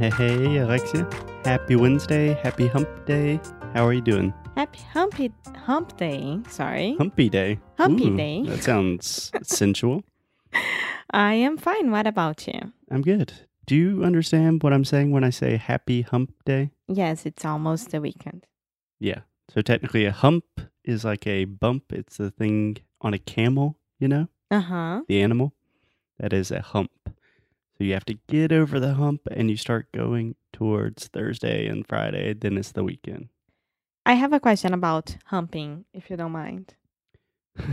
Hey, Alexia. Happy Wednesday. Happy hump day. How are you doing? Happy Humpy Hump Day. Sorry. Humpy day. Humpy Ooh, day. That sounds sensual. I am fine. What about you? I'm good. Do you understand what I'm saying when I say happy hump day? Yes, it's almost the weekend. Yeah. So technically, a hump is like a bump. It's the thing on a camel, you know, Uh huh. the animal. That is a hump. So you have to get over the hump and you start going towards Thursday and Friday. Then it's the weekend. I have a question about humping, if you don't mind.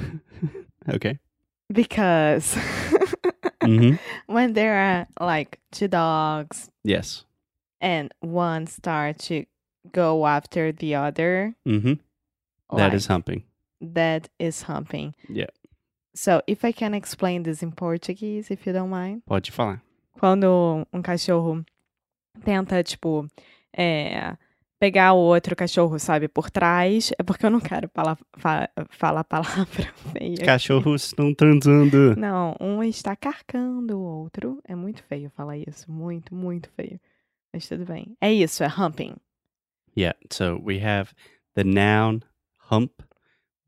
okay. Because hmm when there are like two dogs Yes. and one start to go after the other, hmm That is like, humping. that is humping. Yeah. So if I can explain this in Portuguese, if you don't mind. Pode falar. Quando um cachorro tenta, tipo, é, pegar o outro cachorro, sabe, por trás, é porque eu não quero falar, fa falar palavra feia. Cachorros estão transando. Não, um está carcando o outro. É muito feio falar isso. Muito, muito feio. Mas tudo bem. É isso, é humping. Yeah. So we have the noun hump.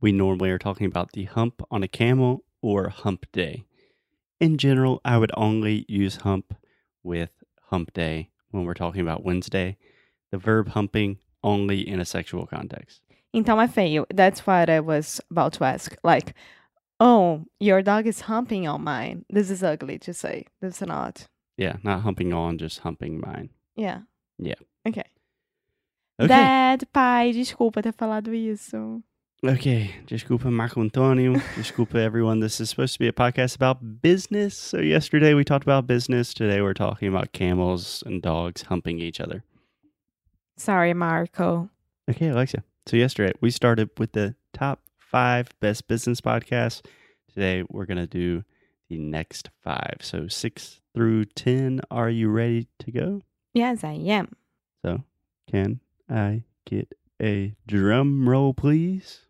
We normally are talking about the hump on a camel or hump day. In general, I would only use hump with hump day when we're talking about Wednesday. The verb humping only in a sexual context. Então é feio. That's what I was about to ask. Like, oh, your dog is humping on mine. This is ugly to say. This is not. Yeah, not humping on, just humping mine. Yeah. Yeah. Okay. Okay. Dad, pai, desculpa ter falado isso. Okay, desculpa Marco Antonio. Desculpa everyone. This is supposed to be a podcast about business. So yesterday we talked about business. Today we're talking about camels and dogs humping each other. Sorry, Marco. Okay, Alexia. So yesterday we started with the top five best business podcasts. Today we're gonna do the next five. So six through ten. Are you ready to go? Yes, I am. So can I get a drum roll, please?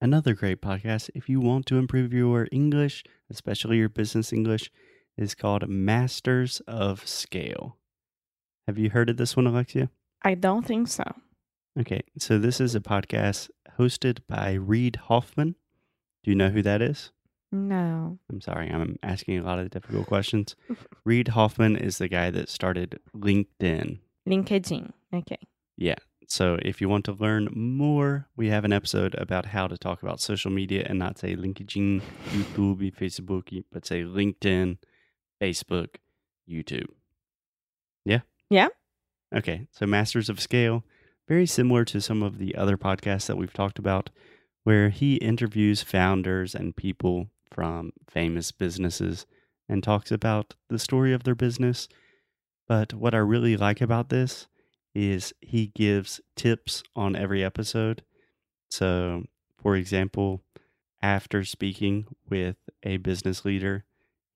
Another great podcast, if you want to improve your English, especially your business English, is called Masters of Scale. Have you heard of this one, Alexia? I don't think so. Okay, so this is a podcast hosted by Reid Hoffman. Do you know who that is? No. I'm sorry, I'm asking a lot of difficult questions. Reid Hoffman is the guy that started LinkedIn. LinkedIn. Okay. Yeah. So if you want to learn more, we have an episode about how to talk about social media and not say LinkedIn, YouTube, Facebook, but say LinkedIn, Facebook, YouTube. Yeah? Yeah. Okay. So Masters of Scale, very similar to some of the other podcasts that we've talked about, where he interviews founders and people from famous businesses and talks about the story of their business. But what I really like about this is he gives tips on every episode. So, for example, after speaking with a business leader,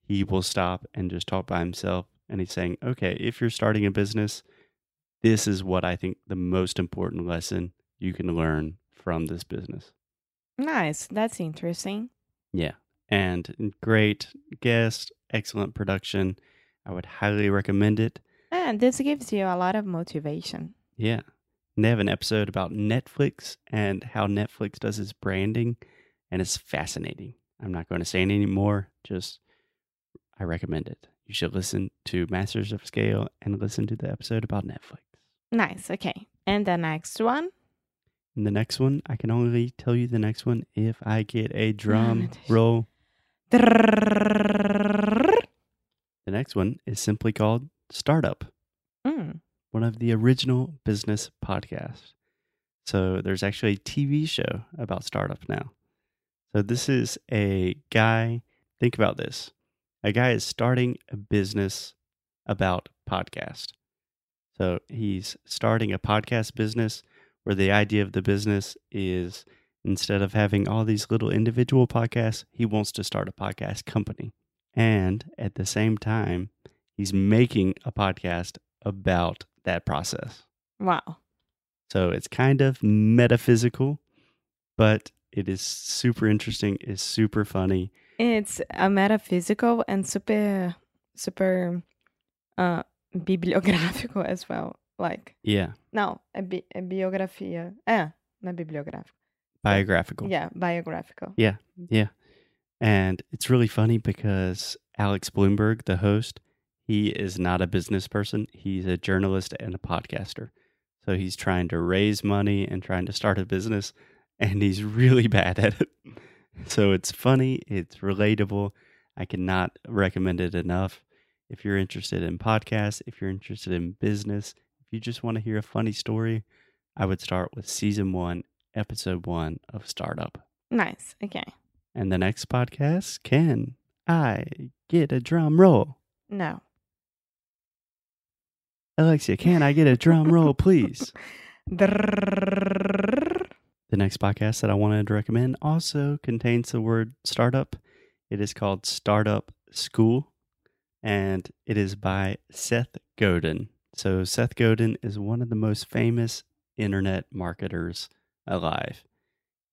he will stop and just talk by himself. And he's saying, okay, if you're starting a business, this is what I think the most important lesson you can learn from this business. Nice. That's interesting. Yeah. And great guest, excellent production. I would highly recommend it. And this gives you a lot of motivation. Yeah. And they have an episode about Netflix and how Netflix does its branding, and it's fascinating. I'm not going to say any more, just I recommend it. You should listen to Masters of Scale and listen to the episode about Netflix. Nice. Okay. And the next one? And the next one, I can only tell you the next one if I get a drum roll. Mm. The next one is simply called Startup. one of the original business podcasts. So there's actually a TV show about startup now. So this is a guy, think about this. A guy is starting a business about podcast. So he's starting a podcast business where the idea of the business is instead of having all these little individual podcasts, he wants to start a podcast company. And at the same time, he's making a podcast about that process. Wow. So it's kind of metaphysical, but it is super interesting, it's super funny. It's a metaphysical and super, super uh, bibliográfico as well. Like, Yeah, não, a, bi é biografia. É, não é bibliográfico. biographical. Yeah, biographical. And it's really funny because Alex Blumberg, the host, he is not a business person. He's a journalist and a podcaster. So he's trying to raise money and trying to start a business, and he's really bad at it. So it's funny, it's relatable. I cannot recommend it enough. If you're interested in podcasts, if you're interested in business, if you just want to hear a funny story, I would start with season one, episode one of Startup. Nice. Okay. And the next podcast, can I get a drum roll? No. Alexia, can I get a drum roll, please? The next podcast that I wanted to recommend also contains the word startup. It is called Startup School, and it is by Seth Godin. So, Seth Godin is one of the most famous internet marketers alive.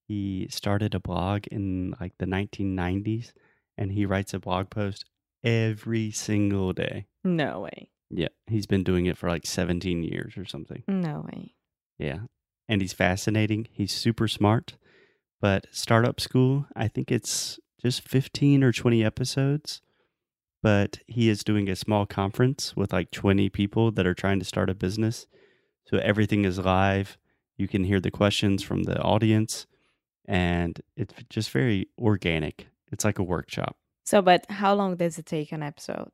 He started a blog in like the 1990s, and he writes a blog post every single day. No way. Yeah, he's been doing it for like 17 years or something. No way. Yeah. And he's fascinating. He's super smart. But Startup School, I think it's just 15 or 20 episodes. But he is doing a small conference with like 20 people that are trying to start a business. So everything is live. You can hear the questions from the audience. And it's just very organic. It's like a workshop. So, but how long does it take an episode?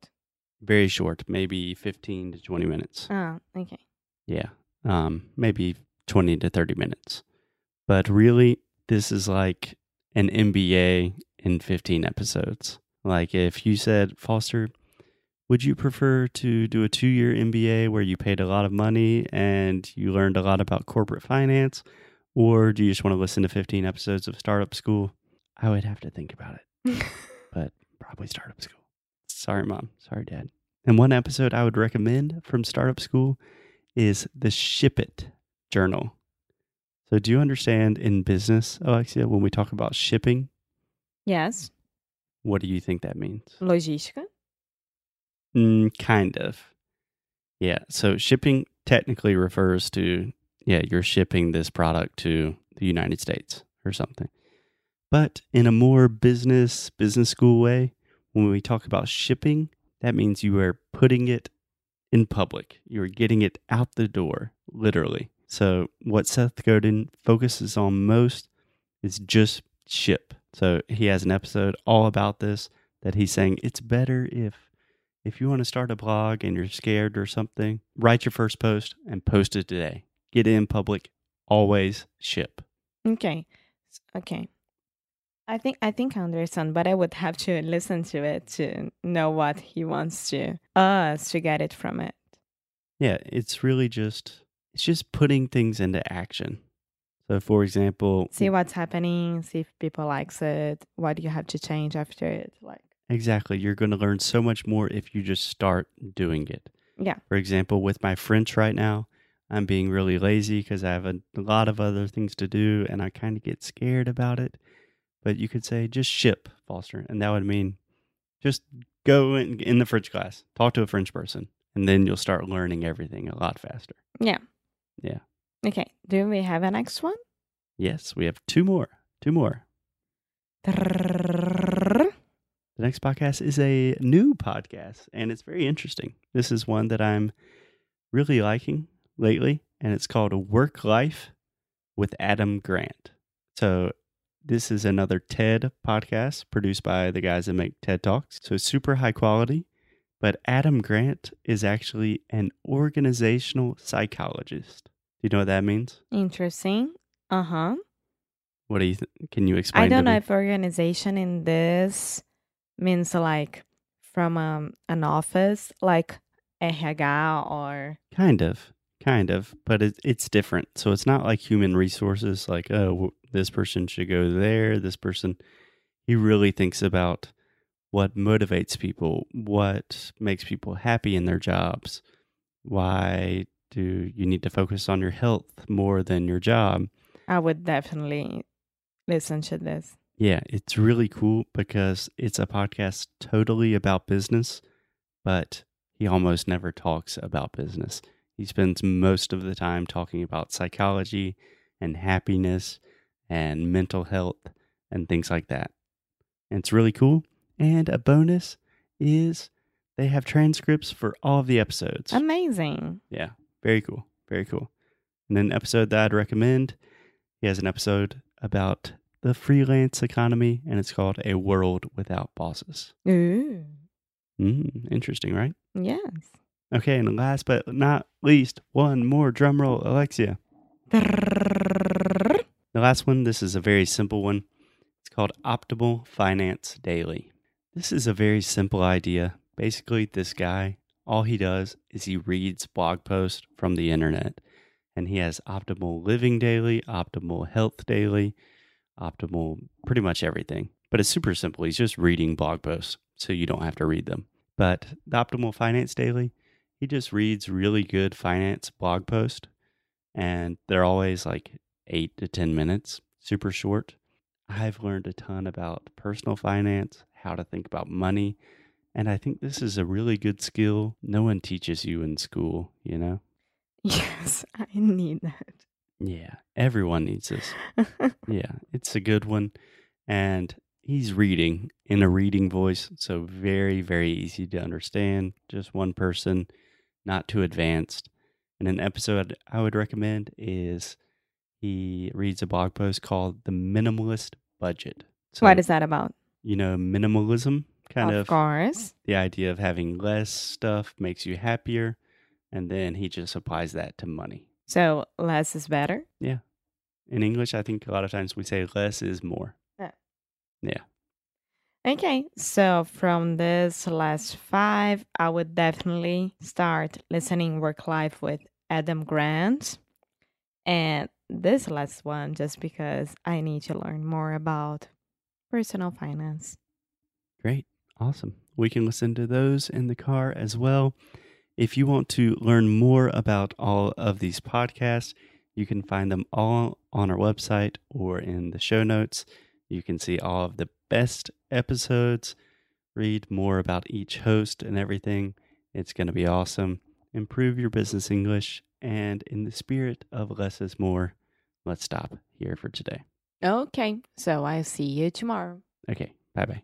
Very short, maybe 15 to 20 minutes. Oh, okay. Yeah. Um, maybe 20 to 30 minutes. But really, this is like an MBA in 15 episodes. Like if you said, Foster, would you prefer to do a two year MBA where you paid a lot of money and you learned a lot about corporate finance? Or do you just want to listen to 15 episodes of Startup School? I would have to think about it, but probably Startup School. Sorry, mom. Sorry, dad. And one episode I would recommend from Startup School is the Ship It Journal. So, do you understand in business, Alexia, when we talk about shipping, yes. what do you think that means? Logística. Mm, kind of. Yeah. So, shipping technically refers to, yeah, you're shipping this product to the United States or something. But in a more business, business school way, when we talk about shipping, that means you are putting it in public. You're getting it out the door, literally. So, what Seth Godin focuses on most is just ship. So, he has an episode all about this that he's saying it's better if if you want to start a blog and you're scared or something, write your first post and post it today. Get in public, always ship. Okay. Okay. I think I think I understand, but I would have to listen to it to know what he wants to us to get it from it. Yeah, it's really just it's just putting things into action. So for example, See what's happening, see if people likes it, what do you have to change after it. Like exactly, you're going to learn so much more if you just start doing it. Yeah. For example, with my French right now, I'm being really lazy because I have a, lot of other things to do and I kind of get scared about it. But you could say just ship, Foster, and that would mean just go in, in the French class, talk to a French person, and then you'll start learning everything a lot faster. Yeah. Yeah. Okay. Do we have a next one? Yes, we have two more. Two more. The next podcast is a new podcast, and it's very interesting. This is one that I'm really liking lately, and it's called Work Life with Adam Grant. So, this is another TED podcast produced by the guys that make TED Talks. So, super high quality, but Adam Grant is actually an organizational psychologist. Do you know what that means? Interesting. Uh huh. What do you th- can you explain? I don't know me? if organization in this means like from um, an office, like RH or Kind of, kind of, but it, it's different. So it's not like human resources, like, oh, this person should go there, this person. He really thinks about what motivates people, what makes people happy in their jobs, why do you need to focus on your health more than your job. I would definitely listen to this. Yeah, it's really cool because it's a podcast totally about business, but he almost never talks about business. He spends most of the time talking about psychology and happiness and mental health and things like that. And it's really cool. And a bonus is they have transcripts for all of the episodes. Amazing. Yeah, very cool. Very cool. And then, episode that I'd recommend, he has an episode about the freelance economy, and it's called A World Without Bosses. Ooh. Mm, interesting, right? Yes. Okay, and last but not least, one more drum roll, Alexia. The last one, this is a very simple one. It's called Optimal Finance Daily. This is a very simple idea. Basically, this guy, all he does is he reads blog posts from the internet. And he has Optimal Living Daily, Optimal Health Daily, Optimal pretty much everything. But it's super simple. He's just reading blog posts, so you don't have to read them. But the Optimal Finance Daily, he just reads really good finance blog posts and they're always like eight to 10 minutes, super short. I've learned a ton about personal finance, how to think about money, and I think this is a really good skill no one teaches you in school, you know? Yes, I need that. Yeah, everyone needs this. Yeah, it's a good one. And he's reading in a reading voice, so very, very easy to understand. Just one person, not too advanced. And an episode I would recommend is he reads a blog post called The Minimalist Budget. So, what is that about? you know, minimalism, kind of of course. the idea of having less stuff makes you happier. And then he just applies that to money. So less is better. Yeah. In English, I think a lot of times we say less is more. Okay, so from this last five, I would definitely start listening Work Life with Adam Grant. And this last one, just because I need to learn more about personal finance. Great. Awesome. We can listen to those in the car as well. If you want to learn more about all of these podcasts, you can find them all on our website or in the show notes. You can see all of the best episodes, read more about each host and everything. It's going to be awesome. Improve your business English. And in the spirit of less is more, let's stop here for today. Okay, so I'll see you tomorrow. Okay. Bye bye.